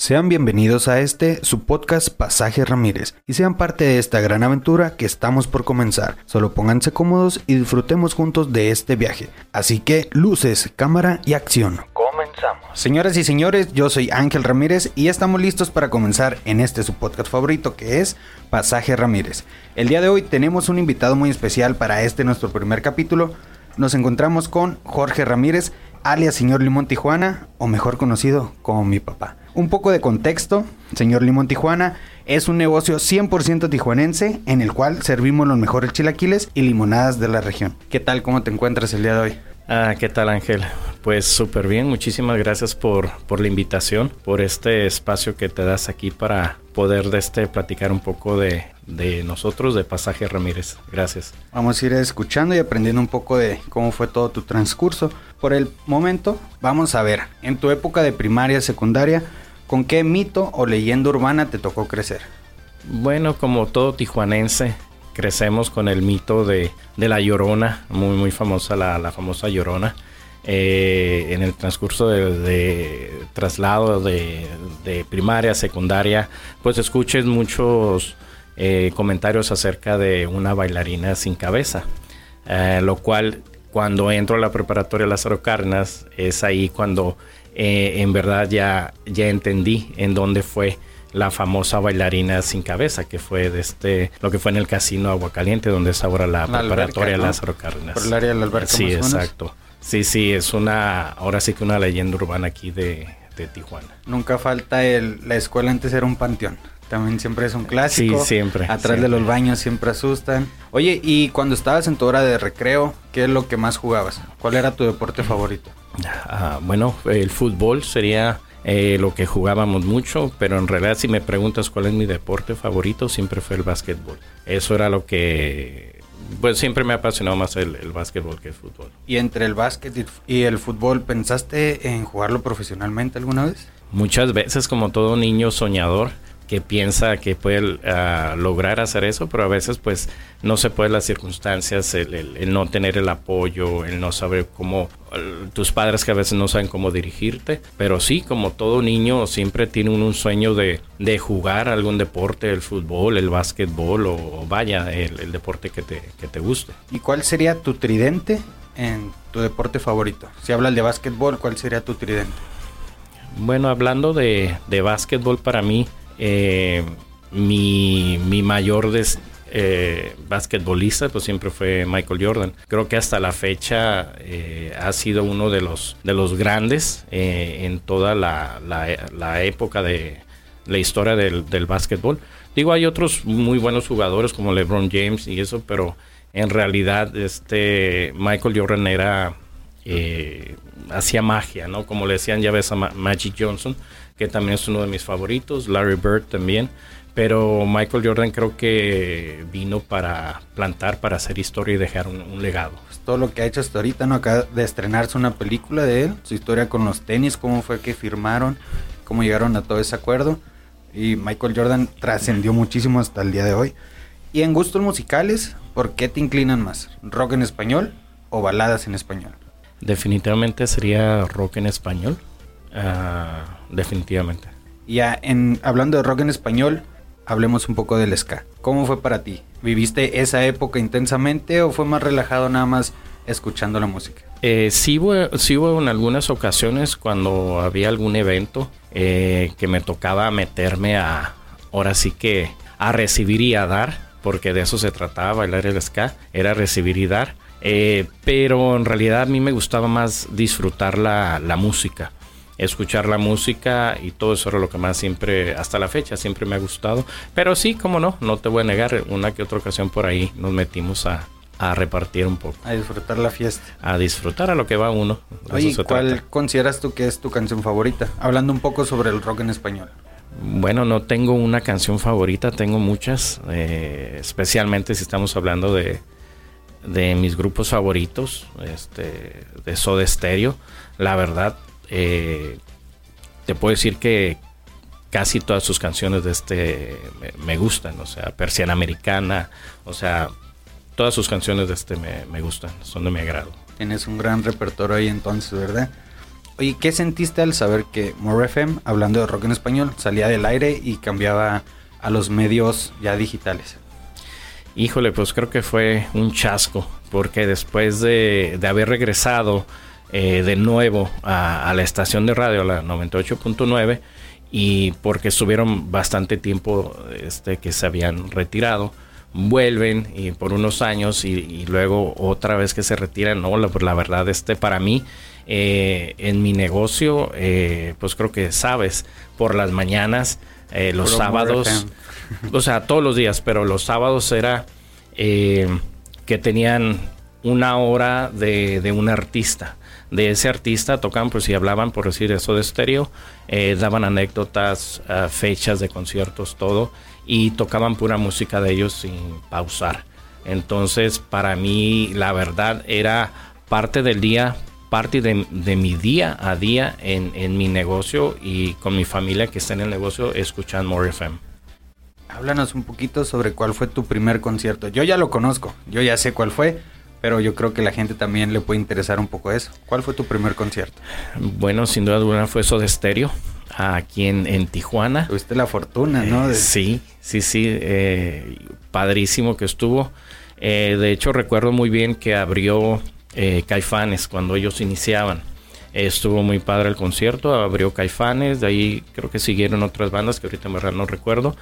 Sean bienvenidos a este, su podcast Pasaje Ramírez, y sean parte de esta gran aventura que estamos por comenzar. Solo pónganse cómodos y disfrutemos juntos de este viaje. Así que, luces, cámara y acción. Comenzamos. Señoras y señores, yo soy Ángel Ramírez y estamos listos para comenzar en este su podcast favorito que es Pasaje Ramírez. El día de hoy tenemos un invitado muy especial para este nuestro primer capítulo. Nos encontramos con Jorge Ramírez, alias señor Limón Tijuana, o mejor conocido como mi papá. Un poco de contexto, señor Limón Tijuana es un negocio 100% tijuanense en el cual servimos los mejores chilaquiles y limonadas de la región. ¿Qué tal? ¿Cómo te encuentras el día de hoy? Ah, ¿qué tal Ángel? Pues súper bien, muchísimas gracias por, por la invitación, por este espacio que te das aquí para poder de este platicar un poco de, de nosotros, de Pasaje Ramírez. Gracias. Vamos a ir escuchando y aprendiendo un poco de cómo fue todo tu transcurso. Por el momento, vamos a ver, en tu época de primaria, secundaria, ¿con qué mito o leyenda urbana te tocó crecer? Bueno, como todo tijuanense, crecemos con el mito de, la Llorona, muy muy famosa la, famosa Llorona. Eh, en el transcurso de, de traslado de, de, primaria, secundaria, pues escuches muchos eh, comentarios acerca de una bailarina sin cabeza, eh, lo cual cuando entro a la preparatoria Lázaro Cárdenas es ahí cuando eh, en verdad ya, ya entendí en dónde fue la famosa bailarina sin cabeza, que fue de este, lo que fue en el casino Aguacaliente, donde es ahora la, la preparatoria alberca, ¿no? Lázaro Cárdenas. Por el área de la alberca. Sí, exacto. Sí, sí, es una, ahora sí que una leyenda urbana aquí de, de Tijuana. Nunca falta el, la escuela antes era un panteón. También siempre es un clásico. Sí, siempre. Atrás siempre. de los baños siempre asustan. Oye, y cuando estabas en tu hora de recreo, ¿qué es lo que más jugabas? ¿Cuál era tu deporte favorito? Ah, bueno, el fútbol sería eh, lo que jugábamos mucho, pero en realidad si me preguntas cuál es mi deporte favorito, siempre fue el básquetbol. Eso era lo que pues siempre me ha apasionado más el, el, básquetbol que el fútbol. ¿Y entre el básquet y el fútbol pensaste en jugarlo profesionalmente alguna vez? Muchas veces, como todo niño soñador, que piensa que puede uh, lograr hacer eso, pero a veces pues no se puede las circunstancias, el, el, el, no tener el apoyo, el no saber cómo, tus padres que a veces no saben cómo dirigirte, pero sí, como todo niño siempre tiene un, un sueño de, de, jugar algún deporte, el fútbol, el básquetbol o, o vaya, el, el, deporte que te, que te guste. ¿Y cuál sería tu tridente en tu deporte favorito? Si hablas de básquetbol, ¿cuál sería tu tridente? Bueno, hablando de, de básquetbol para mí, eh, mi, mi, mayor des, eh, basquetbolista pues siempre fue Michael Jordan. Creo que hasta la fecha eh, ha sido uno de los, de los grandes eh, en toda la, la, época de la historia del, del básquetbol. Digo, hay otros muy buenos jugadores como LeBron James y eso, pero en realidad este Michael Jordan era eh, hacía magia, ¿no? Como le decían ya ves a Ma Magic Johnson, que también es uno de mis favoritos, Larry Bird también, pero Michael Jordan creo que vino para plantar, para hacer historia y dejar un, legado. Todo lo que ha hecho hasta ahorita, ¿no? Acaba de estrenarse una película de él, su historia con los tenis, cómo fue que firmaron, cómo llegaron a todo ese acuerdo. Y Michael Jordan trascendió muchísimo hasta el día de hoy. Y en gustos musicales, ¿por qué te inclinan más? ¿Rock en español o baladas en español? Definitivamente sería rock en español. Uh, definitivamente. Ya, en, hablando de rock en español, hablemos un poco del ska. ¿Cómo fue para ti? ¿Viviste esa época intensamente o fue más relajado nada más escuchando la música? Eh, sí, hubo, sí hubo en algunas ocasiones cuando había algún evento eh, que me tocaba meterme a, ahora sí que, a recibir y a dar, porque de eso se trataba, bailar el ska, era recibir y dar. Eh, pero en realidad a mí me gustaba más disfrutar la, la, música, escuchar la música y todo eso era lo que más siempre, hasta la fecha, siempre me ha gustado. Pero sí, como no, no te voy a negar, una que otra ocasión por ahí nos metimos a, a repartir un poco. A disfrutar la fiesta. A disfrutar a lo que va uno. Oye, ¿cuál trata. consideras tú que es tu canción favorita? Hablando un poco sobre el rock en español. Bueno, no tengo una canción favorita, tengo muchas, eh, especialmente si estamos hablando de, de mis grupos favoritos, este, de Soda Stereo. La verdad, eh, te puedo decir que casi todas sus canciones de este me, gustan, o sea, Persiana Americana, o sea, todas sus canciones de este me, me, gustan, son de mi agrado. Tienes un gran repertorio ahí entonces, ¿verdad? Oye, ¿qué sentiste al saber que More FM, hablando de rock en español, salía del aire y cambiaba a los medios ya digitales? Híjole, pues creo que fue un chasco, porque después de, haber regresado eh, de nuevo a, la estación de radio, la 98.9, y porque estuvieron bastante tiempo este, que se habían retirado, vuelven y por unos años y, luego otra vez que se retiran, no, la, pues la verdad, este para mí, eh, en mi negocio, eh, pues creo que sabes, por las mañanas, eh, los sábados, o sea, todos los días, pero los sábados era que tenían una hora de, de un artista de ese artista tocaban, pues si hablaban, por decir eso de estéreo, daban anécdotas, ah, fechas de conciertos, todo y tocaban pura música de ellos sin pausar. Entonces, para mí, la verdad era parte del día, parte de, mi día a día en, mi negocio y con mi familia que está en el negocio escuchan More FM. Háblanos un poquito sobre cuál fue tu primer concierto. Yo ya lo conozco, yo ya sé cuál fue, pero yo creo que la gente también le puede interesar un poco eso. ¿Cuál fue tu primer concierto? Bueno, sin duda alguna fue eso de estéreo aquí en, Tijuana. Tuviste la fortuna, ¿no? sí, sí, sí, eh, padrísimo que estuvo. Eh, de hecho, recuerdo muy bien que abrió eh, Caifanes cuando ellos iniciaban. estuvo muy padre el concierto, abrió Caifanes, de ahí creo que siguieron otras bandas que ahorita me no recuerdo.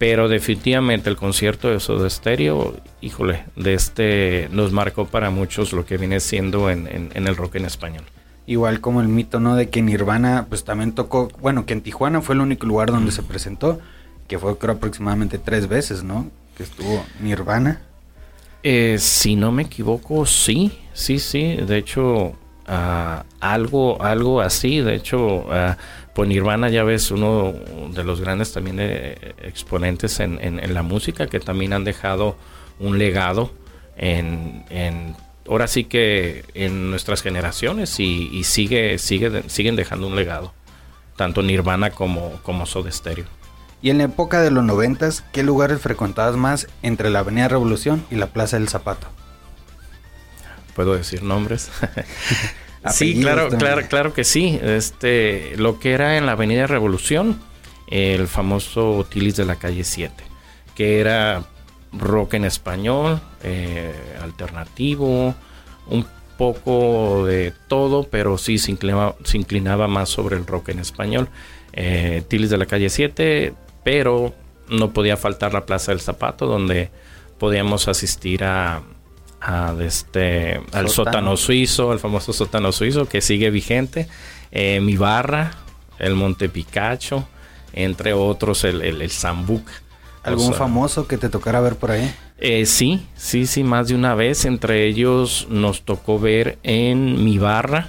Pero definitivamente el concierto de Soda Stereo, híjole, de este nos marcó para muchos lo que viene siendo en el rock en español. Igual como el mito, ¿no? De que Nirvana, pues también tocó, bueno, que en Tijuana fue el único lugar donde se presentó, que fue creo aproximadamente tres veces, ¿no? Que estuvo Nirvana. Eh, si no me equivoco, sí, sí, sí. De hecho, algo, algo así. De hecho, uh, Nirvana ya ves uno de los grandes también eh, exponentes en, la música que también han dejado un legado en, en ahora sí que en nuestras generaciones y, sigue, sigue, siguen dejando un legado, tanto Nirvana como, como Soda Stereo. Y en la época de los noventas, ¿qué lugares frecuentabas más entre la Avenida Revolución y la Plaza del Zapato? ¿Puedo decir nombres? sí, claro, claro, claro que sí. Este, lo que era en la Avenida Revolución, el famoso Tilis de la calle 7, que era rock en español, eh, alternativo, un poco de todo, pero sí se inclinaba, más sobre el rock en español. Eh, Tilis de la calle 7, pero no podía faltar la Plaza del Zapato, donde podíamos asistir a, este, al sótano. suizo, al famoso sótano suizo, que sigue vigente. Eh, mi barra, el Monte Picacho, entre otros el, el, el ¿Algún famoso que te tocara ver por ahí? Eh, sí, sí, sí, más de una vez. Entre ellos nos tocó ver en mi barra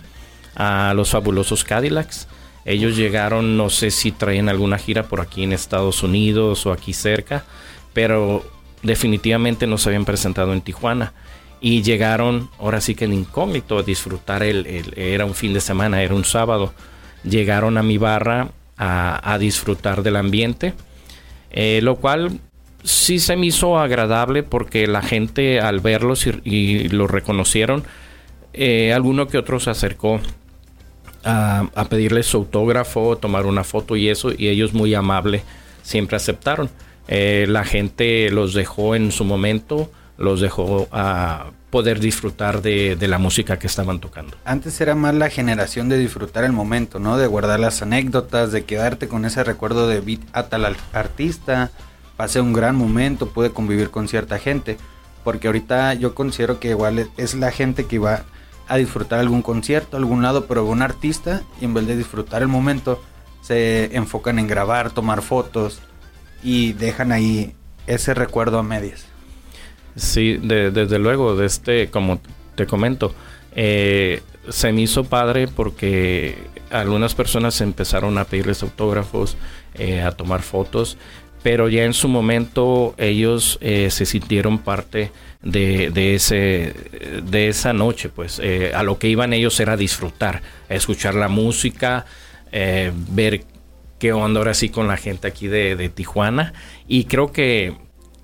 a los fabulosos Cadillacs. Ellos llegaron, no sé si traían alguna gira por aquí en Estados Unidos o aquí cerca, pero definitivamente no se habían presentado en Tijuana. Y llegaron, ahora sí que en incógnito, a disfrutar el, era un fin de semana, era un sábado. Llegaron a mi barra a, disfrutar del ambiente eh, lo cual sí se me hizo agradable porque la gente al verlos y, lo reconocieron, eh, alguno que otro se acercó a, pedirles su autógrafo, tomar una foto y eso, y ellos muy amables siempre aceptaron. Eh, la gente los dejó en su momento, los dejó a poder disfrutar de, la música que estaban tocando. Antes era más la generación de disfrutar el momento, ¿no? De guardar las anécdotas, de quedarte con ese recuerdo de beat a tal artista, pasé un gran momento, pude convivir con cierta gente, porque ahorita yo considero que igual es la gente que va a disfrutar algún concierto, algún lado, pero un artista y en vez de disfrutar el momento se enfocan en grabar, tomar fotos y dejan ahí ese recuerdo a medias. Sí, desde luego, de este, como te comento, eh, se me hizo padre porque algunas personas empezaron a pedirles autógrafos, eh, a tomar fotos, pero ya en su momento ellos eh, se sintieron parte de, ese, de esa noche, pues a lo que iban ellos era disfrutar, escuchar la música, ver qué onda ahora sí con la gente aquí de, de Tijuana. Y creo que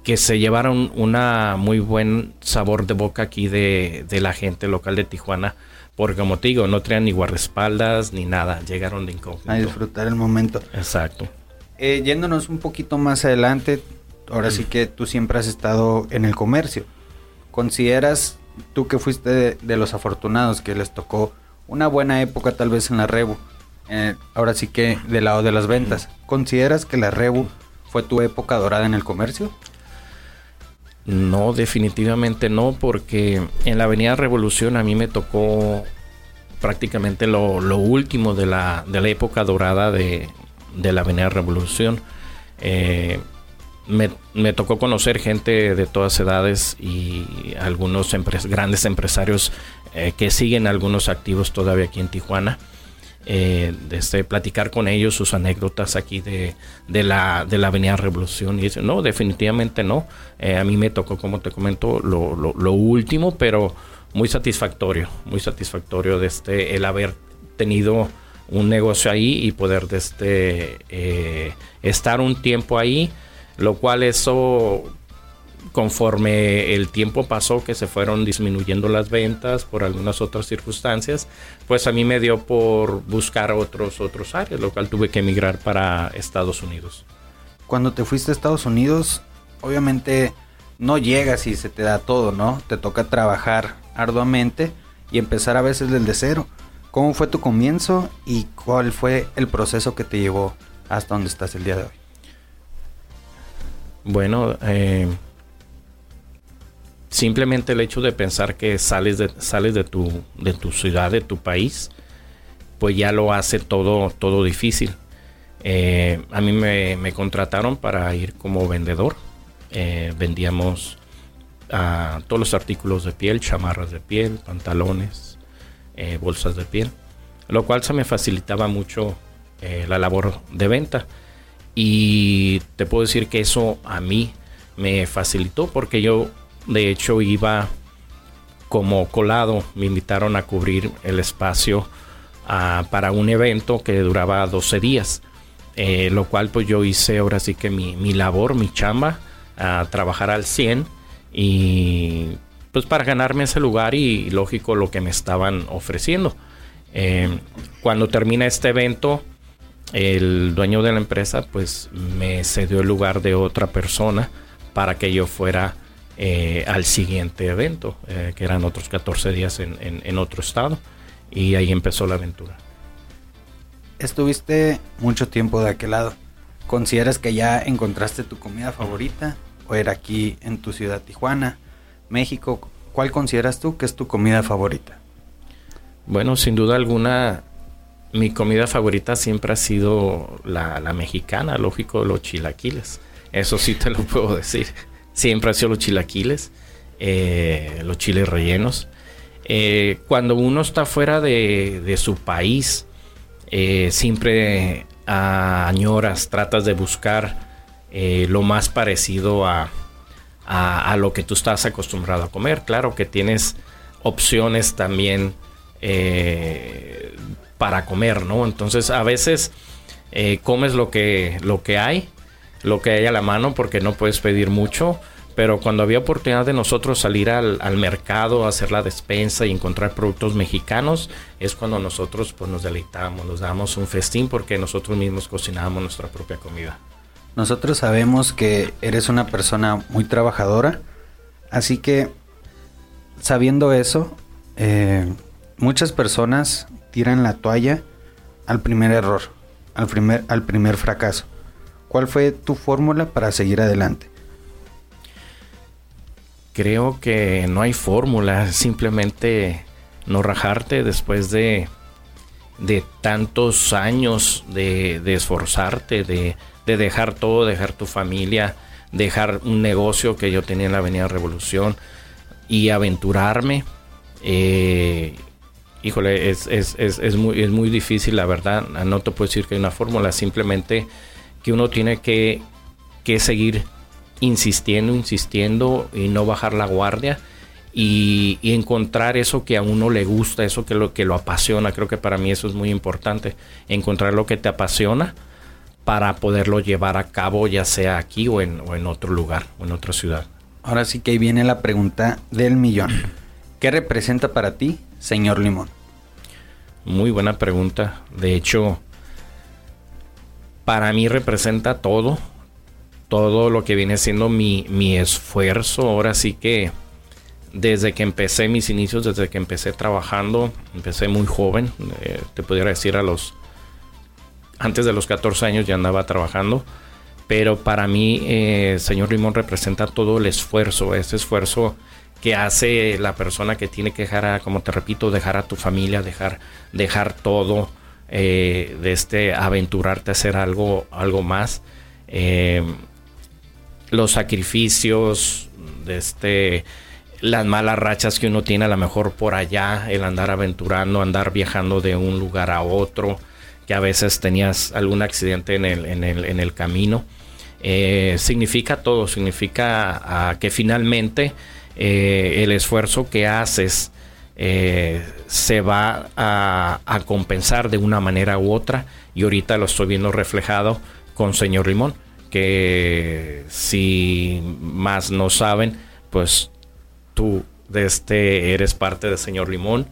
que se llevaron una muy buen sabor de boca aquí de, la gente local de Tijuana Porque como te digo, no traían ni guardaespaldas ni nada. Llegaron de incógnito. A disfrutar el momento. Exacto. Eh, yéndonos un poquito más adelante, ahora sí que tú siempre has estado en el comercio. ¿Consideras tú que fuiste de, los afortunados que les tocó una buena época tal vez en la Rebu? Eh, ahora sí que del lado de las ventas. ¿Consideras que la Rebu fue tu época dorada en el comercio? No, definitivamente no, porque en la Avenida Revolución a mí me tocó prácticamente lo, último de la, época dorada de, de la Avenida Revolución. Eh, me, tocó conocer gente de todas edades y algunos grandes empresarios eh, que siguen algunos activos todavía aquí en Tijuana. Eh, este, platicar con ellos sus anécdotas aquí de, la, de la Avenida Revolución y dicen, no, definitivamente no. Eh, a mí me tocó, como te comento, lo, lo, último, pero muy satisfactorio, muy satisfactorio de este, el haber tenido un negocio ahí y poder de este, estar un tiempo ahí lo cual eso conforme el tiempo pasó que se fueron disminuyendo las ventas por algunas otras circunstancias, pues a mí me dio por buscar otros otros áreas, lo cual tuve que emigrar para Estados Unidos. Cuando te fuiste a Estados Unidos, obviamente no llegas y se te da todo, ¿no? Te toca trabajar arduamente y empezar a veces desde cero. ¿Cómo fue tu comienzo y cuál fue el proceso que te llevó hasta donde estás el día de hoy? Bueno, eh, simplemente el hecho de pensar que sales de, sales de tu, de tu ciudad, de tu país, pues ya lo hace todo, todo difícil. Eh, a mí me, contrataron para ir como vendedor. Eh, vendíamos a todos los artículos de piel, chamarras de piel, pantalones, bolsas de piel, lo cual se me facilitaba mucho la labor de venta. Y te puedo decir que eso a mí me facilitó porque yo de hecho iba como colado, me invitaron a cubrir el espacio ah, para un evento que duraba 12 días, eh, lo cual pues yo hice ahora sí que mi, labor, mi chamba, a trabajar al 100 y pues para ganarme ese lugar y lógico lo que me estaban ofreciendo. Eh, cuando termina este evento, el dueño de la empresa pues me cedió el lugar de otra persona para que yo fuera eh, al siguiente evento, eh, que eran otros 14 días en, otro estado, y ahí empezó la aventura. Estuviste mucho tiempo de aquel lado. ¿Consideras que ya encontraste tu comida favorita? ¿O era aquí en tu ciudad Tijuana, México? ¿Cuál consideras tú que es tu comida favorita? Bueno, sin duda alguna, mi comida favorita siempre ha sido la, mexicana, lógico, los chilaquiles. Eso sí te lo puedo decir. Siempre ha sido los chilaquiles, eh, los chiles rellenos. Eh, cuando uno está fuera de, su país, eh, siempre añoras, tratas de buscar lo más parecido a, a, lo que tú estás acostumbrado a comer. Claro que tienes opciones también para comer, ¿no? Entonces a veces comes lo que, lo que hay, lo que hay a la mano porque no puedes pedir mucho. Pero cuando había oportunidad de nosotros salir al, mercado, hacer la despensa y encontrar productos mexicanos, es cuando nosotros pues, nos deleitamos, nos damos un festín porque nosotros mismos cocinábamos nuestra propia comida. Nosotros sabemos que eres una persona muy trabajadora, así que sabiendo eso, eh, muchas personas tiran la toalla al primer error, al primer, al primer fracaso. ¿Cuál fue tu fórmula para seguir adelante? Creo que no hay fórmula, simplemente no rajarte después de, de tantos años de, esforzarte, de, dejar todo, dejar tu familia, dejar un negocio que yo tenía en la Avenida Revolución y aventurarme. Eh, híjole, es, es, es, es, muy, es muy difícil, la verdad. No te puedo decir que hay una fórmula, simplemente que uno tiene que, que seguir insistiendo, insistiendo y no bajar la guardia. Y, encontrar eso que a uno le gusta, eso que lo, que lo apasiona. Creo que para mí eso es muy importante. Encontrar lo que te apasiona para poderlo llevar a cabo, ya sea aquí o en, o en otro lugar o en otra ciudad. Ahora sí que ahí viene la pregunta del millón. ¿Qué representa para ti, señor Limón? Muy buena pregunta. De hecho, para mí representa todo. Todo lo que viene siendo mi, mi esfuerzo. Ahora sí que desde que empecé mis inicios, desde que empecé trabajando, empecé muy joven. eh, te pudiera decir a los... Antes de los 14 años ya andaba trabajando. Pero para mí, eh, señor Limón representa todo el esfuerzo, ese esfuerzo que hace la persona que tiene que dejar, a, como te repito, dejar a tu familia, dejar, dejar todo, eh, de este aventurarte a hacer algo, algo más. Eh, los sacrificios, de este, las malas rachas que uno tiene a lo mejor por allá, el andar aventurando, andar viajando de un lugar a otro, que a veces tenías algún accidente en el, en el, en el camino. Eh, significa todo, significa que finalmente el esfuerzo que haces eh, se va a, compensar de una manera u otra y ahorita lo estoy viendo reflejado con señor Limón que si más no saben pues tú de este eres parte de señor Limón.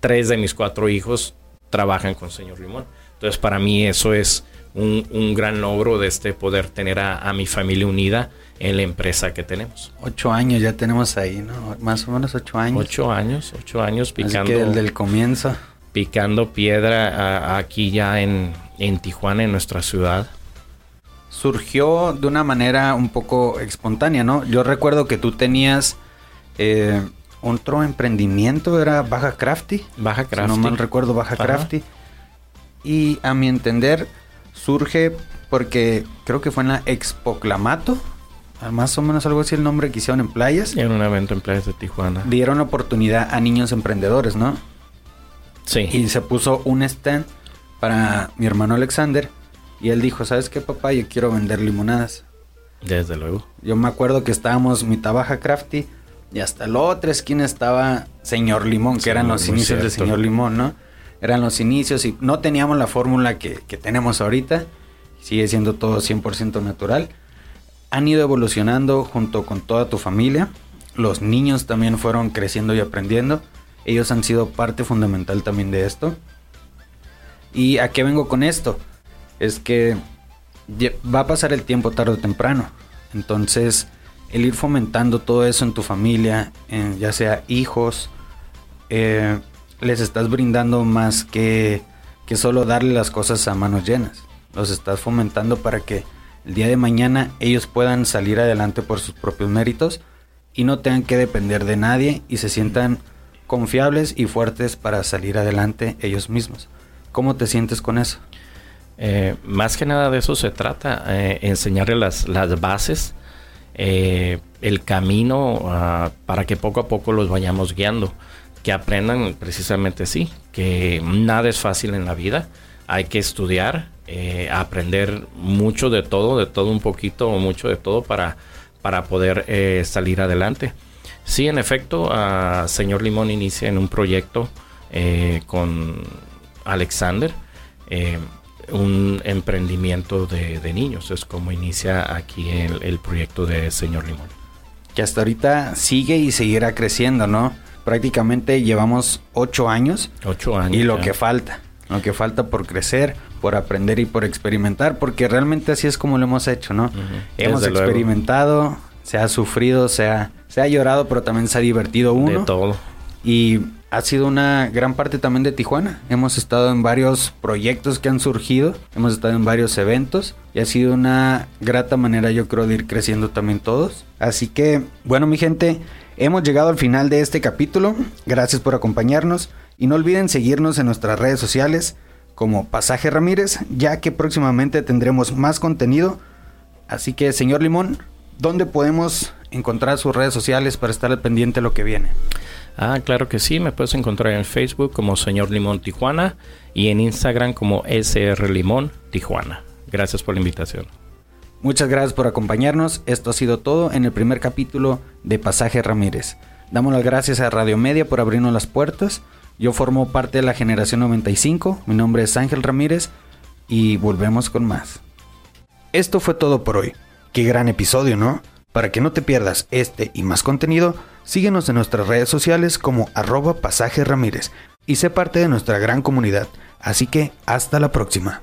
Tres de mis cuatro hijos trabajan con señor Limón. Entonces para mí eso es un, un, gran logro de este poder tener a, a, mi familia unida en la empresa que tenemos. Ocho años ya tenemos ahí, ¿no? Más o menos ocho años. Ocho años, ocho años picando. Así que desde el comienzo. Picando piedra a, aquí ya en, en Tijuana, en nuestra ciudad. Surgió de una manera un poco espontánea, ¿no? Yo recuerdo que tú tenías eh, otro emprendimiento, era Baja Crafty. Baja Crafty. Si no mal recuerdo, Baja Ajá. Crafty. Y a mi entender, surge porque creo que fue en la Expo Clamato, más o menos algo así el nombre que hicieron en playas. En un evento en playas de Tijuana. Dieron oportunidad a niños emprendedores, ¿no? Sí. Y se puso un stand para mi hermano Alexander y él dijo, ¿sabes qué papá? Yo quiero vender limonadas. Desde luego. Yo me acuerdo que estábamos mitad baja crafty y hasta la otra esquina estaba Señor Limón, que sí, eran los inicios del Señor Limón, ¿no? Eran los inicios y no teníamos la fórmula que, que tenemos ahorita. Sigue siendo todo 100% natural. Han ido evolucionando junto con toda tu familia. Los niños también fueron creciendo y aprendiendo. Ellos han sido parte fundamental también de esto. ¿Y a qué vengo con esto? Es que va a pasar el tiempo tarde o temprano. Entonces, el ir fomentando todo eso en tu familia, en ya sea hijos, eh, les estás brindando más que, que solo darle las cosas a manos llenas. Los estás fomentando para que el día de mañana ellos puedan salir adelante por sus propios méritos y no tengan que depender de nadie y se sientan confiables y fuertes para salir adelante ellos mismos. ¿Cómo te sientes con eso? Eh, más que nada de eso se trata, eh, enseñarles las, las bases, eh, el camino uh, para que poco a poco los vayamos guiando, que aprendan precisamente sí, que nada es fácil en la vida, hay que estudiar, eh, aprender mucho de todo, de todo un poquito o mucho de todo para, para poder eh, salir adelante. Sí, en efecto, uh, señor Limón inicia en un proyecto eh, con Alexander, eh, un emprendimiento de, niños. Es como inicia aquí el, el, proyecto de señor Limón. Que hasta ahorita sigue y seguirá creciendo, ¿no? Prácticamente llevamos ocho años. Ocho años. Y lo ya. que falta lo que falta por crecer, por aprender y por experimentar, porque realmente así es como lo hemos hecho, ¿no? Uh -huh. Hemos Desde experimentado, luego. se ha sufrido, se ha, se ha llorado, pero también se ha divertido uno. De todo. Y ha sido una gran parte también de Tijuana. Hemos estado en varios proyectos que han surgido, hemos estado en varios eventos y ha sido una grata manera yo creo de ir creciendo también todos. Así que, bueno mi gente, hemos llegado al final de este capítulo. Gracias por acompañarnos. Y no olviden seguirnos en nuestras redes sociales como Pasaje Ramírez, ya que próximamente tendremos más contenido. Así que, señor Limón, ¿dónde podemos encontrar sus redes sociales para estar al pendiente de lo que viene? Ah, claro que sí, me puedes encontrar en Facebook como Señor Limón Tijuana y en Instagram como SR Limón Tijuana. Gracias por la invitación. Muchas gracias por acompañarnos. Esto ha sido todo en el primer capítulo de Pasaje Ramírez. Damos las gracias a Radio Media por abrirnos las puertas. Yo formo parte de la generación 95, mi nombre es Ángel Ramírez y volvemos con más. Esto fue todo por hoy. Qué gran episodio, ¿no? Para que no te pierdas este y más contenido, síguenos en nuestras redes sociales como arroba pasaje Ramírez. y sé parte de nuestra gran comunidad. Así que hasta la próxima.